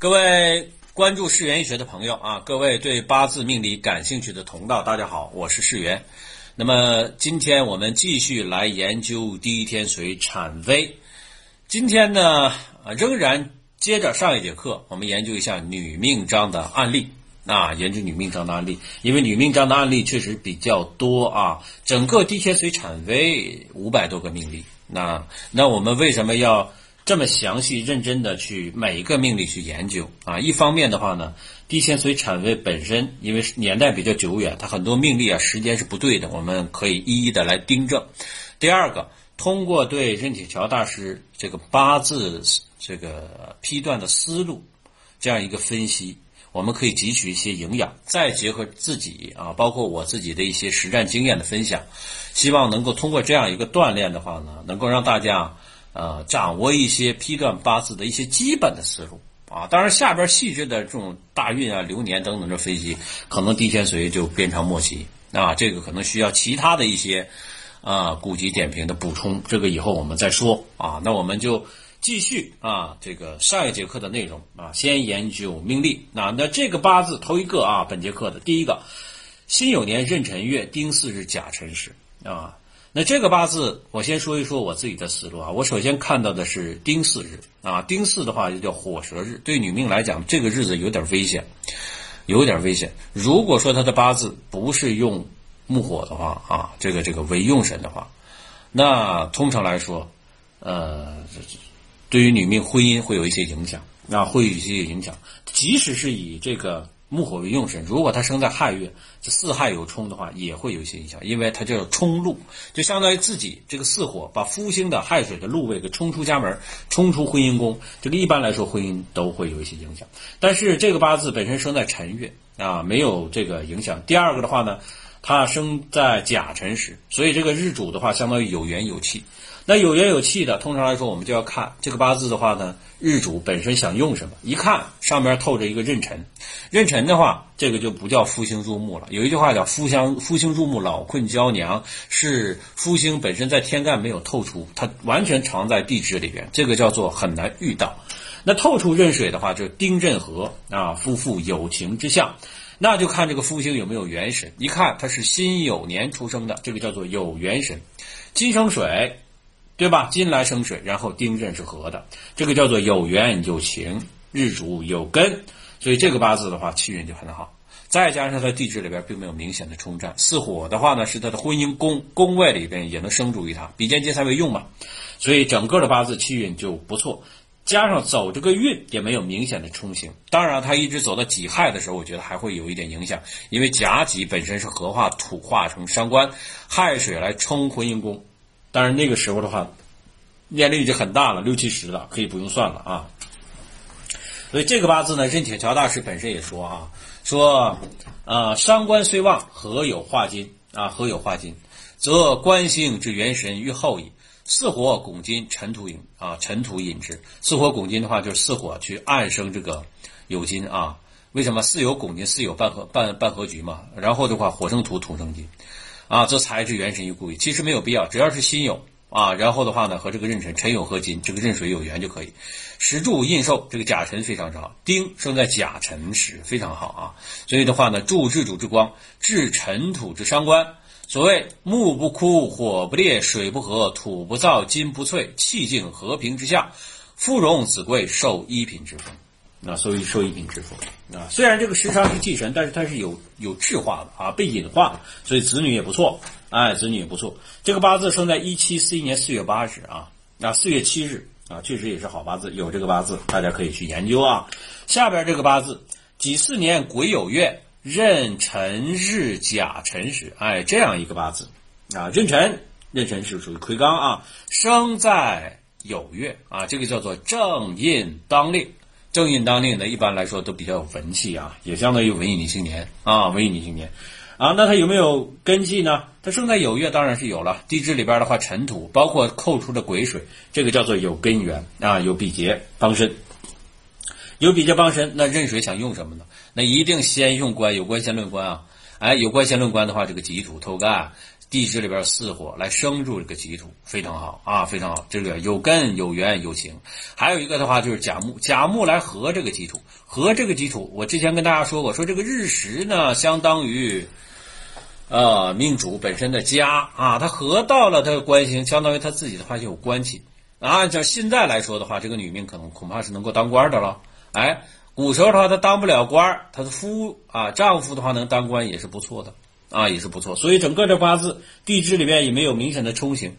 各位关注世园医学的朋友啊，各位对八字命理感兴趣的同道，大家好，我是世园。那么今天我们继续来研究第一天水产微。今天呢，仍然接着上一节课，我们研究一下女命章的案例啊，研究女命章的案例，因为女命章的案例确实比较多啊，整个第一天水产微五百多个命例。那那我们为什么要？这么详细认真的去每一个命例去研究啊，一方面的话呢，地线髓产位本身因为年代比较久远，它很多命例啊时间是不对的，我们可以一一的来订正。第二个，通过对任铁桥大师这个八字这个批断的思路，这样一个分析，我们可以汲取一些营养，再结合自己啊，包括我自己的一些实战经验的分享，希望能够通过这样一个锻炼的话呢，能够让大家。呃，掌握一些批断八字的一些基本的思路啊，当然下边细致的这种大运啊、流年等等的分析，可能地天髓就鞭长莫及啊，这个可能需要其他的一些啊古籍点评的补充，这个以后我们再说啊。那我们就继续啊，这个上一节课的内容啊，先研究命例。那那这个八字头一个啊，本节课的第一个，辛酉年壬辰月丁巳日甲辰时啊。那这个八字，我先说一说我自己的思路啊。我首先看到的是丁巳日啊，丁巳的话就叫火蛇日，对女命来讲，这个日子有点危险，有点危险。如果说她的八字不是用木火的话啊，这个这个为用神的话，那通常来说，呃，对于女命婚姻会有一些影响，那，会有一些影响。即使是以这个。木火为用神，如果他生在亥月，这四亥有冲的话，也会有一些影响，因为它叫冲禄，就相当于自己这个四火把夫星的亥水的禄位给冲出家门，冲出婚姻宫，这个一般来说婚姻都会有一些影响。但是这个八字本身生在辰月啊，没有这个影响。第二个的话呢，他生在甲辰时，所以这个日主的话相当于有缘有气。那有缘有气的，通常来说我们就要看这个八字的话呢。日主本身想用什么？一看上面透着一个壬辰，壬辰的话，这个就不叫夫星入木了。有一句话叫“夫相夫星入木，老困娇娘”，是夫星本身在天干没有透出，它完全藏在地支里边，这个叫做很难遇到。那透出壬水的话，就丁壬合啊，夫妇有情之相，那就看这个夫星有没有元神。一看他是辛酉年出生的，这个叫做有元神，金生水。对吧？金来生水，然后丁壬是合的，这个叫做有缘有情，日主有根，所以这个八字的话气运就很好。再加上它地支里边并没有明显的冲战，四火的话呢是他的婚姻宫宫位里边也能生助于他，比肩劫财为用嘛，所以整个的八字气运就不错。加上走这个运也没有明显的冲刑，当然他一直走到己亥的时候，我觉得还会有一点影响，因为甲己本身是合化土化成伤官，亥水来冲婚姻宫。当然那个时候的话，年龄已经很大了，六七十了，可以不用算了啊。所以这个八字呢，任铁桥大师本身也说啊，说啊，伤官虽旺，何有化金啊？何有化金，则官星之元神于后矣。四火拱金，尘土引啊，尘土引之。四火拱金的话，就是四火去暗生这个酉金啊。为什么四有拱金，四有半合半半合局嘛？然后的话，火生土，土生金。啊，则才之元神于故矣。其实没有必要，只要是辛酉啊，然后的话呢，和这个壬辰，辰酉合金，这个壬水有缘就可以。石柱印寿，这个甲辰非常之好，丁生在甲辰时非常好啊。所以的话呢，助制主之光，制尘土之伤官。所谓木不枯，火不烈，水不和，土不燥，金不脆，气静和平之下，夫荣子贵，受一品之福。那所以受一品之福啊，虽然这个时差是忌神，但是它是有有质化的啊，被隐化的，所以子女也不错，哎，子女也不错。这个八字生在一七四一年四月八日啊，那四月七日啊，确实也是好八字，有这个八字大家可以去研究啊。下边这个八字己巳年癸酉月壬辰日甲辰时，哎，这样一个八字啊，壬辰壬辰是属于魁罡啊，生在酉月啊，这个叫做正印当令。正印当令的，一般来说都比较有文气啊，也相当于文艺女青年啊，文艺女青年啊。那他有没有根气呢？他生在酉月，当然是有了。地支里边的话，尘土包括扣出的癸水，这个叫做有根源啊，有比劫帮身，有比劫帮身。那壬水想用什么呢？那一定先用官，有官先论官啊。哎，有官先论官的话，这个己土透干，地支里边四火来生住这个己土，非常好啊，非常好。这个有根有缘有情。还有一个的话就是甲木，甲木来合这个己土，合这个己土。我之前跟大家说过，说这个日食呢，相当于呃命主本身的家啊，他合到了他的官星，相当于他自己的话就有关系。按照现在来说的话，这个女命可能恐怕是能够当官的了。哎，古时候的话，她当不了官，她的夫啊丈夫的话能当官也是不错的啊，也是不错。所以整个这八字地支里面也没有明显的冲刑，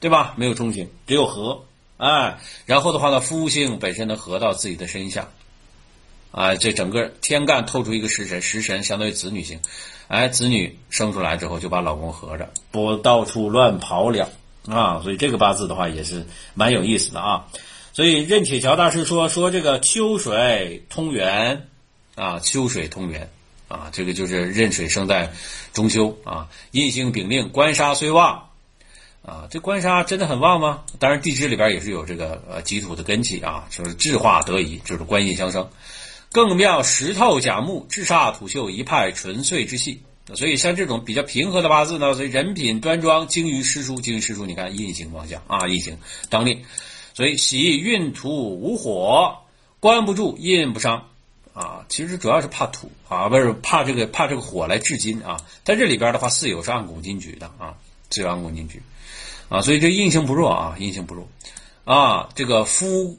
对吧？没有冲刑，只有合。哎，然后的话呢，夫星本身能合到自己的身下，啊，这整个天干透出一个食神，食神相当于子女星，哎，子女生出来之后就把老公合着，不到处乱跑了。啊，所以这个八字的话也是蛮有意思的啊。所以任铁桥大师说说这个秋水通源啊，秋水通源啊，这个就是壬水生在中秋啊。印星丙令，官杀虽旺啊，这官杀真的很旺吗？当然地支里边也是有这个呃己土的根气啊，就是制化得宜，就是官印相生。更妙石头甲木，制煞土秀一派纯粹之气。所以像这种比较平和的八字呢，所以人品端庄，精于诗书，精于诗书。你看印星方向啊，印星当令，所以喜运土无火，关不住印不伤啊。其实主要是怕土啊，不是怕这个怕这个火来制金啊。在这里边的话，巳酉是按拱金局的啊，巳酉按拱金局啊，所以这印星不弱啊，印星不弱啊。这个夫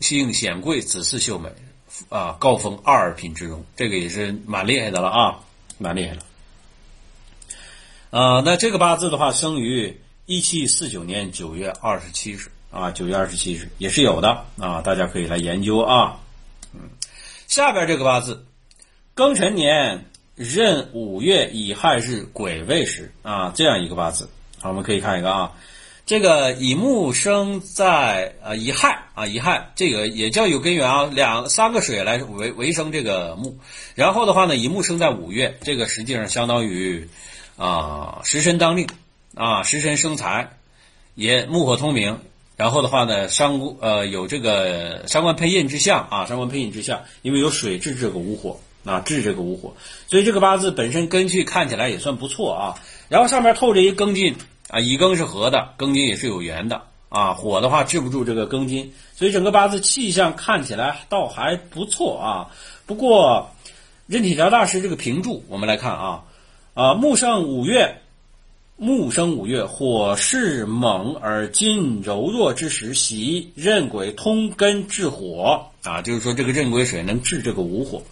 姓显贵，子嗣秀美啊，高峰二品之荣，这个也是蛮厉害的了啊，蛮厉害的。啊，那这个八字的话，生于一七四九年九月二十七日啊，九月二十七日也是有的啊，大家可以来研究啊。下边这个八字，庚辰年壬五月乙亥日癸未时啊，这样一个八字，好，我们可以看一个啊，这个乙木生在啊乙亥啊乙亥，这个也叫有根源啊，两三个水来为为生这个木，然后的话呢，乙木生在五月，这个实际上相当于。啊，食神当令，啊，食神生财，也木火通明。然后的话呢，伤呃有这个伤官配印之象啊，伤官配印之象，因为有水制这个午火啊，制这个午火，所以这个八字本身根据看起来也算不错啊。然后上面透着一庚金啊，乙庚是合的，庚金也是有缘的啊。火的话制不住这个庚金，所以整个八字气象看起来倒还不错啊。不过任体条大师这个评注，我们来看啊。啊，木生五月，木生五月，火势猛而金柔弱之时，喜壬癸通根治火。啊，就是说这个壬癸水能治这个午火，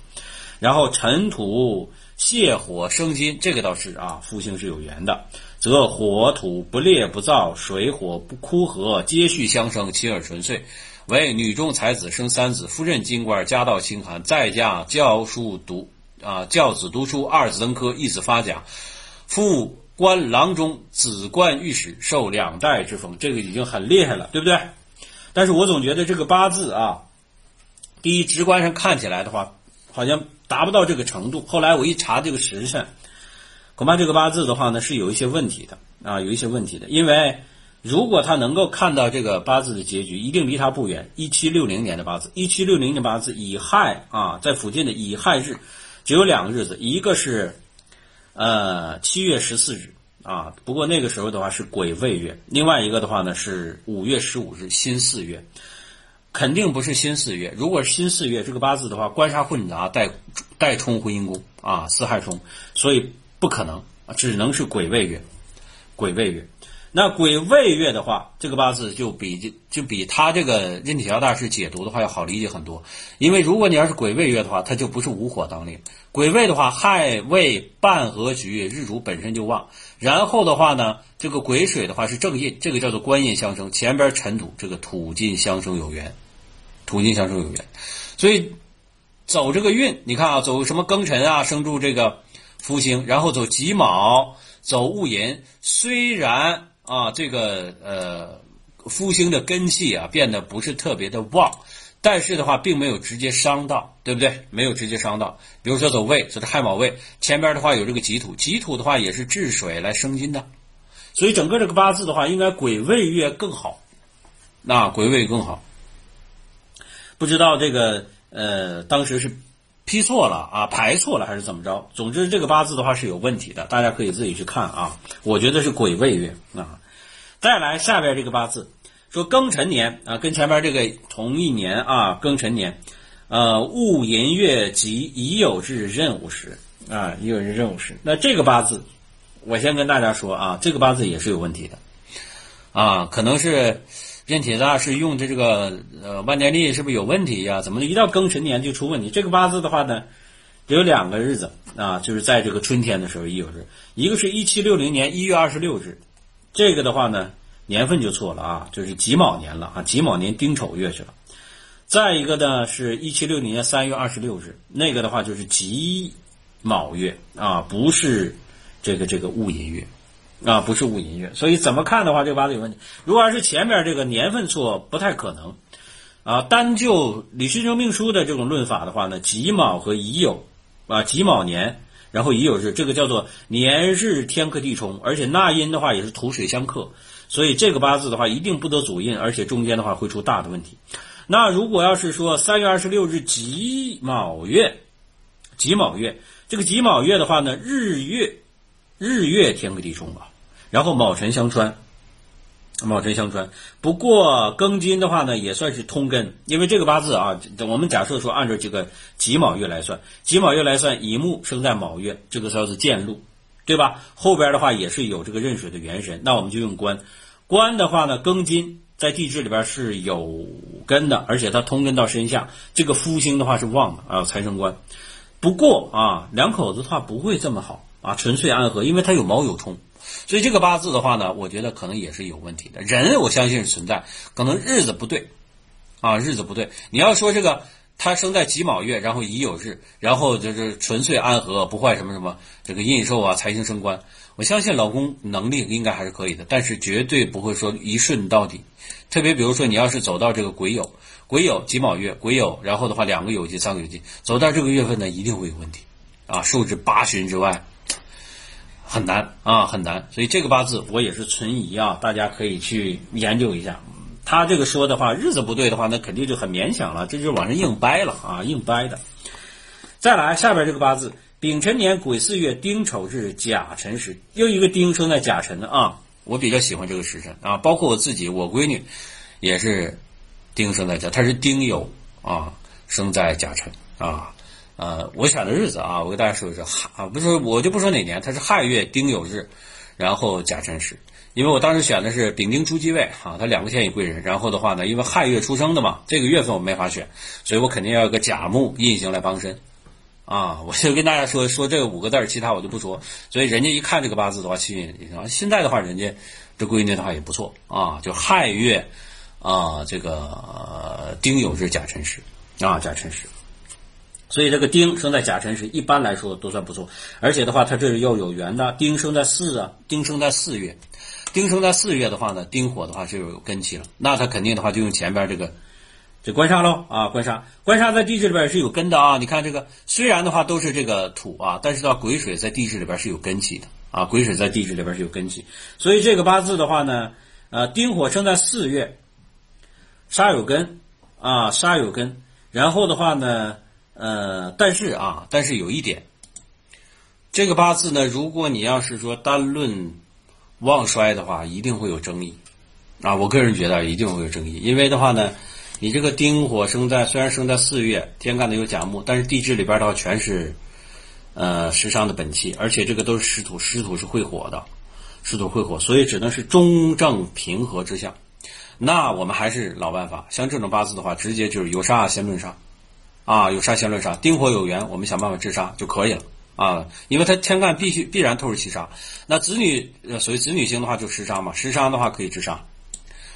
然后尘土泻火生金，这个倒是啊，夫星是有缘的，则火土不烈不燥，水火不枯涸，接续相生，亲而纯粹，为女中才子生三子，夫任金官，家道清寒，在家教书读。啊，教子读书，二子登科，一子发甲，父官郎中，子冠御史，受两代之封，这个已经很厉害了，对不对？但是我总觉得这个八字啊，第一直观上看起来的话，好像达不到这个程度。后来我一查这个时辰，恐怕这个八字的话呢是有一些问题的啊，有一些问题的。因为如果他能够看到这个八字的结局，一定离他不远。一七六零年的八字，一七六零年八字乙亥啊，在附近的乙亥日。只有两个日子，一个是，呃，七月十四日啊。不过那个时候的话是癸未月，另外一个的话呢是五月十五日辛巳月，肯定不是辛巳月。如果是辛巳月，这个八字的话官杀混杂，带带冲婚姻宫啊，四害冲，所以不可能，只能是癸未月，癸未月。那癸未月的话，这个八字就比就就比他这个任体桥大师解读的话要好理解很多。因为如果你要是癸未月的话，它就不是午火当令。癸未的话，亥未半合局，日主本身就旺。然后的话呢，这个癸水的话是正印，这个叫做官印相生，前边尘土，这个土金相生有缘，土金相生有缘。所以走这个运，你看啊，走什么庚辰啊，生住这个福星，然后走己卯，走戊寅，虽然。啊，这个呃，夫星的根气啊变得不是特别的旺，但是的话并没有直接伤到，对不对？没有直接伤到。比如说走胃，走的亥卯胃，前边的话有这个己土，己土的话也是治水来生金的，所以整个这个八字的话应该癸未月更好，那癸未更好。不知道这个呃当时是批错了啊，排错了还是怎么着？总之这个八字的话是有问题的，大家可以自己去看啊。我觉得是癸未月啊。再来下边这个八字，说庚辰年啊，跟前面这个同一年啊，庚辰年，呃，戊寅月及已酉日壬午时啊，已酉日壬午时。那这个八字，我先跟大家说啊，这个八字也是有问题的啊，可能是。任铁大是用的这个呃万年历是不是有问题呀？怎么一到庚辰年就出问题？这个八字的话呢，有两个日子啊，就是在这个春天的时候一有日，一个是一七六零年一月二十六日，这个的话呢年份就错了啊，就是己卯年了啊，己卯年丁丑月去了。再一个呢是一七六零年三月二十六日，那个的话就是己卯月啊，不是这个这个戊寅月。啊，不是戊寅月，所以怎么看的话，这个八字有问题。如果要是前面这个年份错，不太可能。啊，单就李时珍命书的这种论法的话呢，己卯和乙酉，啊，己卯年，然后乙酉日，这个叫做年日天克地冲，而且纳音的话也是土水相克，所以这个八字的话一定不得主印，而且中间的话会出大的问题。那如果要是说三月二十六日己卯月，己卯月，这个己卯月的话呢，日月日月天克地冲啊。然后卯辰相穿，卯辰相穿。不过庚金的话呢，也算是通根，因为这个八字啊，我们假设说按照这个己卯月来算，己卯月来算，乙木生在卯月，这个叫做见禄，对吧？后边的话也是有这个壬水的元神，那我们就用官。官的话呢，庚金在地支里边是有根的，而且它通根到身下，这个夫星的话是旺的啊，财生官。不过啊，两口子的话不会这么好啊，纯粹安和，因为它有卯有冲。所以这个八字的话呢，我觉得可能也是有问题的。人我相信是存在，可能日子不对，啊，日子不对。你要说这个他生在己卯月，然后乙酉日，然后就是纯粹安和，不坏什么什么这个印寿啊，财星升官。我相信老公能力应该还是可以的，但是绝对不会说一顺到底。特别比如说你要是走到这个癸酉，癸酉己卯月，癸酉，然后的话两个酉金，三个酉金，走到这个月份呢，一定会有问题，啊，受制八旬之外。很难啊，很难，所以这个八字我也是存疑啊，大家可以去研究一下。他这个说的话，日子不对的话，那肯定就很勉强了，这就往上硬掰了啊，硬掰的。再来下边这个八字，丙辰年癸巳月丁丑日甲辰时，又一个丁生在甲辰的啊，我比较喜欢这个时辰啊，包括我自己，我闺女也是丁生在甲，她是丁酉啊，生在甲辰啊。呃，我选的日子啊，我给大家说一说亥啊，不是我就不说哪年，它是亥月丁酉日，然后甲辰时。因为我当时选的是丙丁初继位啊，他两个天乙贵人。然后的话呢，因为亥月出生的嘛，这个月份我没法选，所以我肯定要有个甲木印星来帮身啊。我就跟大家说说这五个字其他我就不说。所以人家一看这个八字的话，气运啊，现在的话，人家这闺女的话也不错啊，就亥月啊，这个丁酉日甲辰时啊，甲辰时。所以这个丁生在甲辰时，一般来说都算不错。而且的话，它这是要有缘的。丁生在四啊，丁生在四月，丁生在四月的话呢，丁火的话是有根气了。那它肯定的话就用前边这个这官杀喽啊，官杀，官杀在地支里边是有根的啊。你看这个，虽然的话都是这个土啊，但是到癸水在地支里边是有根气的啊。癸水在地支里边是有根气，所以这个八字的话呢，呃，丁火生在四月，杀有根啊，杀有根，然后的话呢。呃，但是啊，但是有一点，这个八字呢，如果你要是说单论旺衰的话，一定会有争议啊。我个人觉得一定会有争议，因为的话呢，你这个丁火生在虽然生在四月，天干的有甲木，但是地支里边的话全是呃食伤的本气，而且这个都是湿土，湿土是会火的，湿土会火，所以只能是中正平和之象。那我们还是老办法，像这种八字的话，直接就是有杀先论杀。啊，有杀先论杀，丁火有缘，我们想办法制杀就可以了啊，因为它天干必须必然透是七杀，那子女呃所谓子女星的话就食杀嘛，食杀的话可以制杀，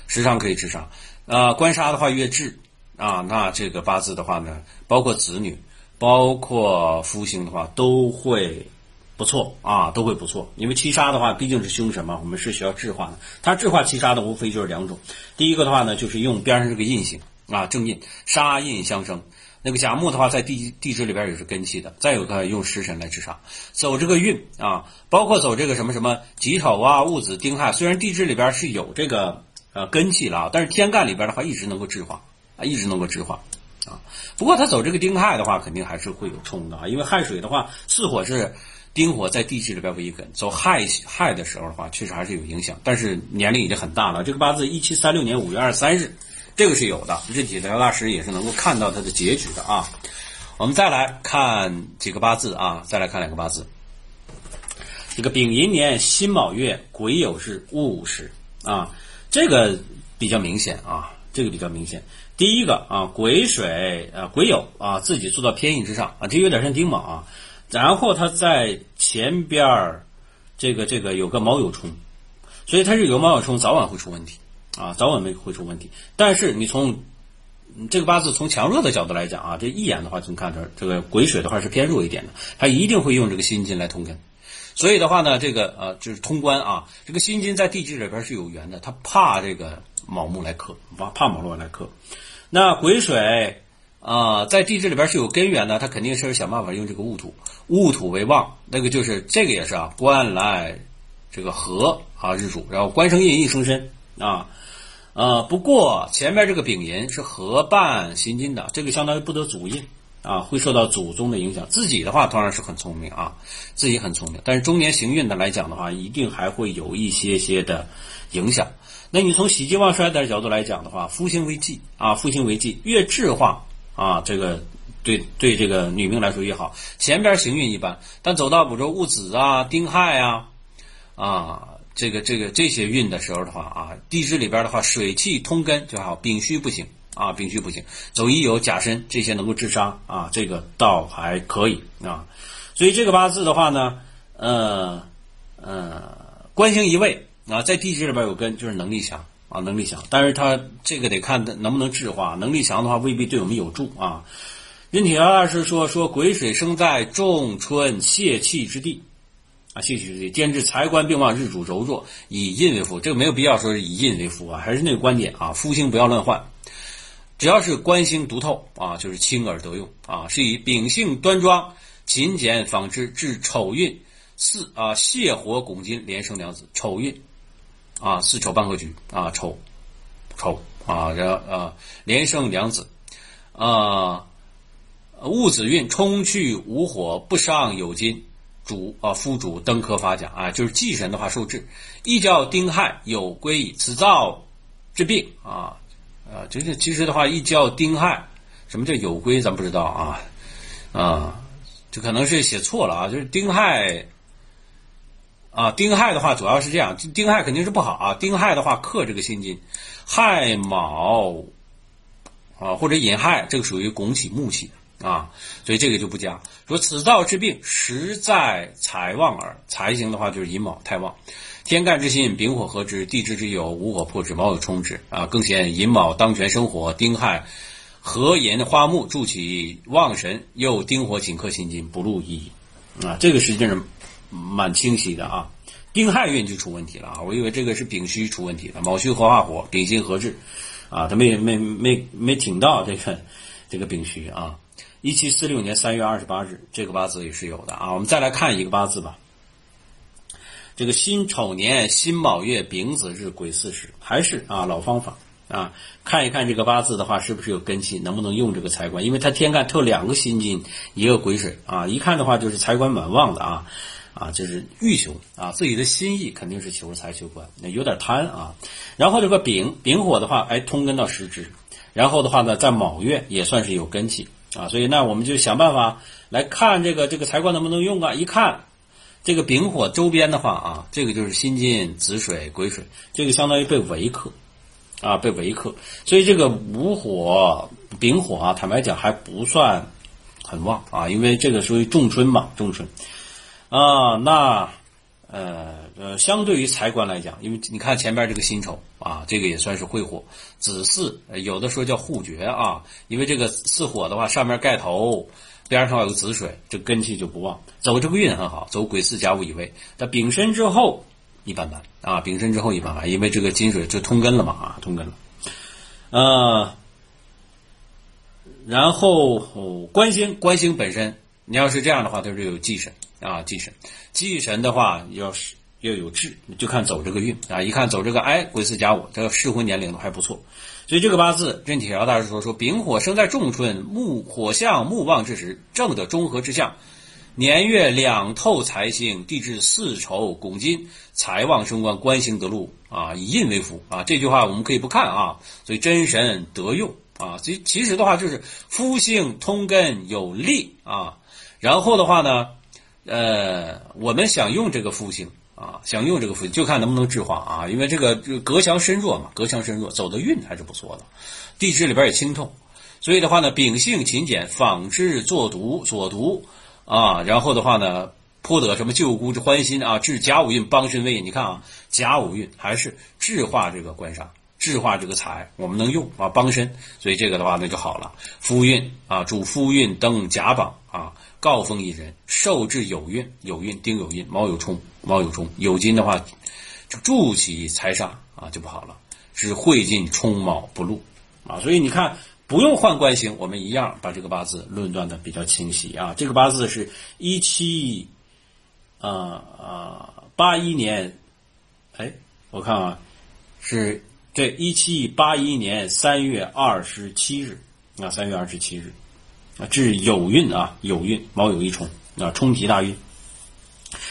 食伤可以制杀，啊，官杀的话越制啊，那这个八字的话呢，包括子女，包括夫星的话都会不错啊，都会不错，因为七杀的话毕竟是凶神嘛，我们是需要制化的，它制化七杀的无非就是两种，第一个的话呢就是用边上这个印星啊正印杀印相生。那个甲木的话，在地地支里边也是根气的。再有个用食神来制杀，走这个运啊，包括走这个什么什么己丑啊、戊子、丁亥。虽然地支里边是有这个呃根气了，但是天干里边的话一直能够制化啊，一直能够制化啊。不过他走这个丁亥的话，肯定还是会有冲的啊，因为亥水的话，巳火是丁火在地支里边为一根，走亥亥的时候的话，确实还是有影响。但是年龄已经很大了，这个八字一七三六年五月二十三日，这个是有的。日体的大师也是能够看到他的结局的啊。我们再来看几个八字啊，再来看两个八字。这个丙寅年辛卯月癸酉日戊时啊，这个比较明显啊，这个比较明显。第一个啊，癸水啊，癸酉啊，自己坐到偏印之上啊，这有点像丁卯啊。然后他在前边儿这个这个有个卯酉冲，所以他是有卯酉冲，早晚会出问题啊，早晚没会出问题。但是你从这个八字从强弱的角度来讲啊，这一眼的话就能看出这个癸水的话是偏弱一点的，他一定会用这个辛金来通根。所以的话呢，这个呃就是通关啊，这个辛金在地支里边是有缘的，他怕这个卯木来克，怕怕卯木来克。那癸水啊，在地支里边是有根源的，他肯定是想办法用这个戊土，戊土为旺，那个就是这个也是啊，官来这个合啊日主，然后官生印，印生身啊，呃，不过前面这个丙寅是合伴行金的，这个相当于不得祖印。啊，会受到祖宗的影响。自己的话当然是很聪明啊，自己很聪明。但是中年行运的来讲的话，一定还会有一些些的影响。那你从喜极旺衰的角度来讲的话，夫星为忌啊，夫星为忌，越智化啊，这个对对这个女命来说越好。前边行运一般，但走到比如说戊子啊、丁亥啊啊，这个这个这些运的时候的话啊，地支里边的话，水气通根就好，丙戌不行。啊，丙戌不行，走乙酉甲申这些能够治伤啊，这个倒还可以啊。所以这个八字的话呢，呃呃，官星一位啊，在地支里边有根，就是能力强啊，能力强。但是他这个得看能不能治化，能力强的话未必对我们有助啊。任铁二是说说癸水生在仲春泄气之地啊，泄气之地，兼至财官并旺，日主柔弱，以印为夫。这个没有必要说是以印为夫啊，还是那个观点啊，夫星不要乱换。只要是官星独透啊，就是轻而得用啊，是以秉性端庄、勤俭纺织，至丑运四啊，泄火拱金，连生两子。丑运啊，四丑半合局啊，丑丑啊，然后啊，连生两子啊。戊子运冲去无火，不伤有金，主啊，夫主登科发甲啊，就是忌神的话受制。亦叫丁亥有归矣，此造治病啊。啊，就是其实的话，亦叫丁亥，什么叫有归，咱不知道啊，啊，就可能是写错了啊，就是丁亥，啊，丁亥的话主要是这样，丁亥肯定是不好啊，丁亥的话克这个辛金，亥卯，啊或者寅亥，这个属于拱起木气啊，所以这个就不加。说此造之病，实在财旺耳，财星的话就是寅卯太旺。天干之心，丙火合之；地支之有午火破之，卯酉冲之。啊，更显寅卯当权生火，丁亥合寅花木助其旺神，又丁火紧克辛金，不入意义。啊，这个实际上是蛮清晰的啊。丁亥运就出问题了啊！我以为这个是丙戌出问题了，卯戌合化火，丙辛合制，啊，他没没没没挺到这个这个丙戌啊。一七四六年三月二十八日，这个八字也是有的啊。我们再来看一个八字吧。这个辛丑年辛卯月丙子日癸巳时，还是啊老方法啊，看一看这个八字的话是不是有根气，能不能用这个财官？因为他天干特两个辛金，一个癸水啊，一看的话就是财官蛮旺的啊啊，就是欲求啊，自己的心意肯定是求财求官，有点贪啊。然后这个丙丙火的话，哎通根到食指，然后的话呢，在卯月也算是有根气啊，所以那我们就想办法来看这个这个财官能不能用啊？一看。这个丙火周边的话啊，这个就是辛金、子水、癸水，这个相当于被围克，啊，被围克，所以这个午火、丙火啊，坦白讲还不算很旺啊，因为这个属于仲春嘛，仲春，啊，那呃呃，相对于财官来讲，因为你看前边这个辛丑啊，这个也算是会火，子巳有的说叫护绝啊，因为这个巳火的话，上面盖头。边上有个子水，这根气就不旺。走这个运很好，走癸巳甲午乙未。但丙申之后一般般啊，丙申之后一般般，因为这个金水就通根了嘛啊，通根了。呃，然后官星，官星本身，你要是这样的话，它是有忌神啊，忌神，忌神的话要是要有志，就看走这个运啊。一看走这个哎，癸巳甲午，这个适婚年龄都还不错。所以这个八字，任铁桥大师说说，丙火生在仲春，木火相木旺之时，正的中和之象。年月两透财星，地支四丑拱金，财旺升官，官星得禄啊，以印为福啊。这句话我们可以不看啊，所以真神得用啊。所以其实的话就是夫星通根有力啊。然后的话呢，呃，我们想用这个夫星啊，想用这个夫星，就看能不能制化啊。因为这个隔强身弱嘛，隔强身弱，走的运还是不错的，地支里边也清透，所以的话呢，秉性勤俭，仿制作读所读。啊，然后的话呢，颇得什么旧孤之欢心啊，治甲午运，帮身威。你看啊，甲午运还是制化这个官杀，制化这个财，我们能用啊，帮身。所以这个的话那就好了。夫运啊，主夫运登甲榜啊，告封一人，受制有运，有运丁有运，卯有冲，卯有冲，有金的话就助其财煞啊，就不好了。是会进冲卯不禄啊，所以你看。不用换官星，我们一样把这个八字论断的比较清晰啊。这个八字是一七啊啊八一年，哎，我看啊，是对一七八一年三月二十七日啊，三月二十七日啊，至有运啊，有运卯酉一冲啊，冲提大运。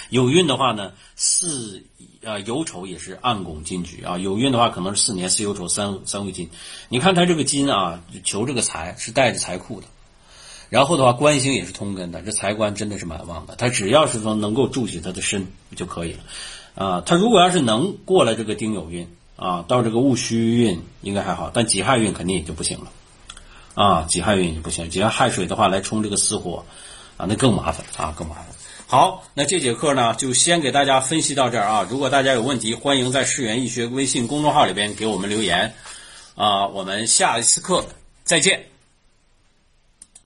有运的话呢，四。啊，酉丑也是暗拱金局啊，有运的话可能是四年四酉丑三三会金。你看他这个金啊，求这个财是带着财库的，然后的话官星也是通根的，这财官真的是蛮旺的。他只要是说能够助起他的身就可以了啊。他如果要是能过了这个丁酉运啊，到这个戊戌运应该还好，但己亥运肯定也就不行了啊。己亥运就不行，只要亥水的话来冲这个巳火啊，那更麻烦啊，更麻烦。好，那这节课呢，就先给大家分析到这儿啊。如果大家有问题，欢迎在世源易学微信公众号里边给我们留言，啊，我们下一次课再见。